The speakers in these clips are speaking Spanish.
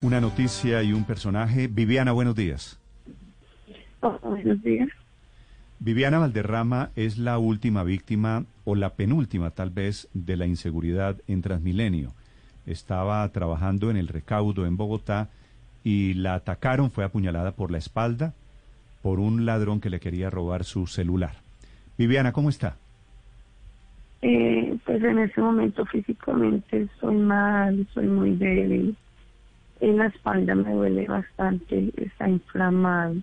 Una noticia y un personaje. Viviana, buenos días. Oh, buenos días. Viviana Valderrama es la última víctima, o la penúltima tal vez, de la inseguridad en Transmilenio. Estaba trabajando en el recaudo en Bogotá y la atacaron, fue apuñalada por la espalda por un ladrón que le quería robar su celular. Viviana, ¿cómo está? Eh, pues en ese momento físicamente estoy mal, soy muy débil en la espalda me duele bastante, está inflamado,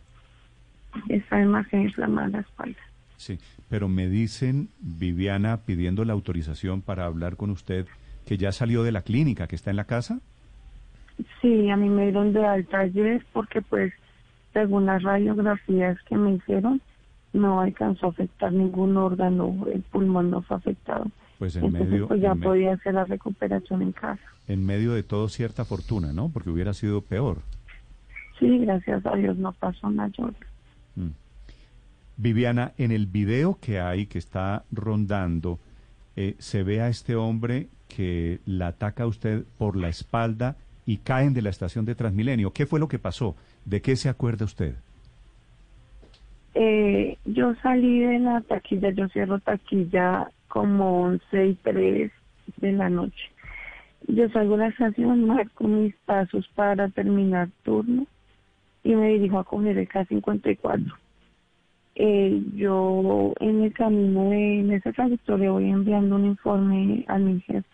está demasiado inflamada la espalda. Sí, pero me dicen, Viviana, pidiendo la autorización para hablar con usted, que ya salió de la clínica, que está en la casa. Sí, a mí me dieron de alta ayer porque pues según las radiografías que me hicieron, no alcanzó a afectar ningún órgano, el pulmón no fue afectado. Pues en medio... Pues ya podía hacer la recuperación en casa. En medio de todo cierta fortuna, ¿no? Porque hubiera sido peor. Sí, gracias a Dios no pasó mayor. Mm. Viviana, en el video que hay, que está rondando, eh, se ve a este hombre que la ataca a usted por la espalda y caen de la estación de Transmilenio. ¿Qué fue lo que pasó? ¿De qué se acuerda usted? Eh, yo salí de la taquilla, yo cierro taquilla como 11 y 3 de la noche. Yo salgo a la estación, marco mis pasos para terminar turno y me dirijo a coger el K54. Eh, yo en el camino de en ese trayectoria voy enviando un informe a mi jefe.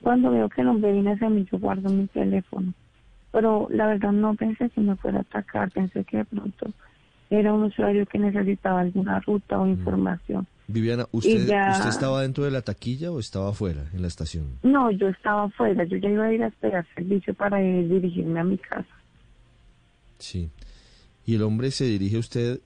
Cuando veo que el hombre viene hacia mí, yo guardo mi teléfono. Pero la verdad no pensé que me fuera a atacar, pensé que de pronto era un usuario que necesitaba alguna ruta o mm. información. Viviana, ¿usted, ¿usted estaba dentro de la taquilla o estaba afuera, en la estación? No, yo estaba afuera. Yo ya iba a ir a esperar servicio para dirigirme a mi casa. Sí. ¿Y el hombre se dirige a usted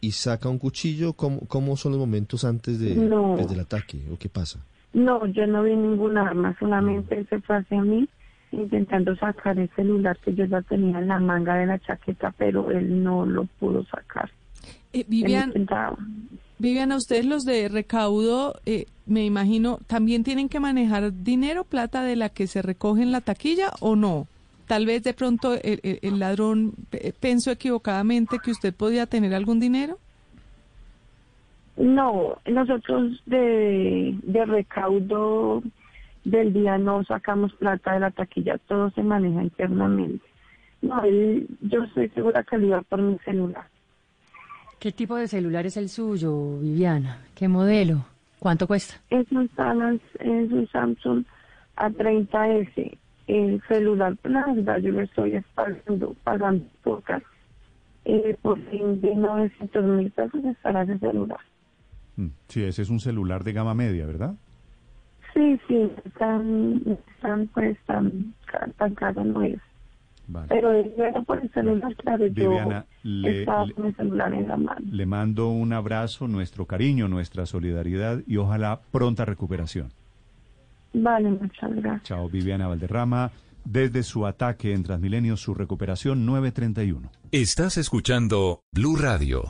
y saca un cuchillo? ¿Cómo, cómo son los momentos antes de, del ataque? ¿O qué pasa? No, yo no vi ningún arma. Solamente él se fue hacia mí intentando sacar el celular que yo ya tenía en la manga de la chaqueta, pero él no lo pudo sacar. Eh, Viviana, ustedes los de recaudo, eh, me imagino, ¿también tienen que manejar dinero, plata de la que se recoge en la taquilla o no? Tal vez de pronto el, ladrón pensó equivocadamente que usted podía tener algún dinero. No, nosotros de, de recaudo del día no sacamos plata de la taquilla, todo se maneja internamente. No, yo estoy segura que lo iba por mi celular. ¿Qué tipo de celular es el suyo, Viviana? ¿Qué modelo? ¿Cuánto cuesta? Es un, es un Samsung A30S. El celular, la verdad, yo lo estoy pagando, pagando pocas. Eh, por fin de 900 mil pesos estará ese celular. Mm, sí, ese es un celular de gama media, ¿verdad? Sí, sí, están, están pues tan, tan caro no es. Pero luego por el celular, claro, Viviana, le, con el celular en la mano. Le mando un abrazo, nuestro cariño, nuestra solidaridad y ojalá pronta recuperación. Vale, muchas gracias. Chao, Viviana Valderrama. Desde su ataque en Transmilenio, su recuperación 931. Estás escuchando Blue Radio.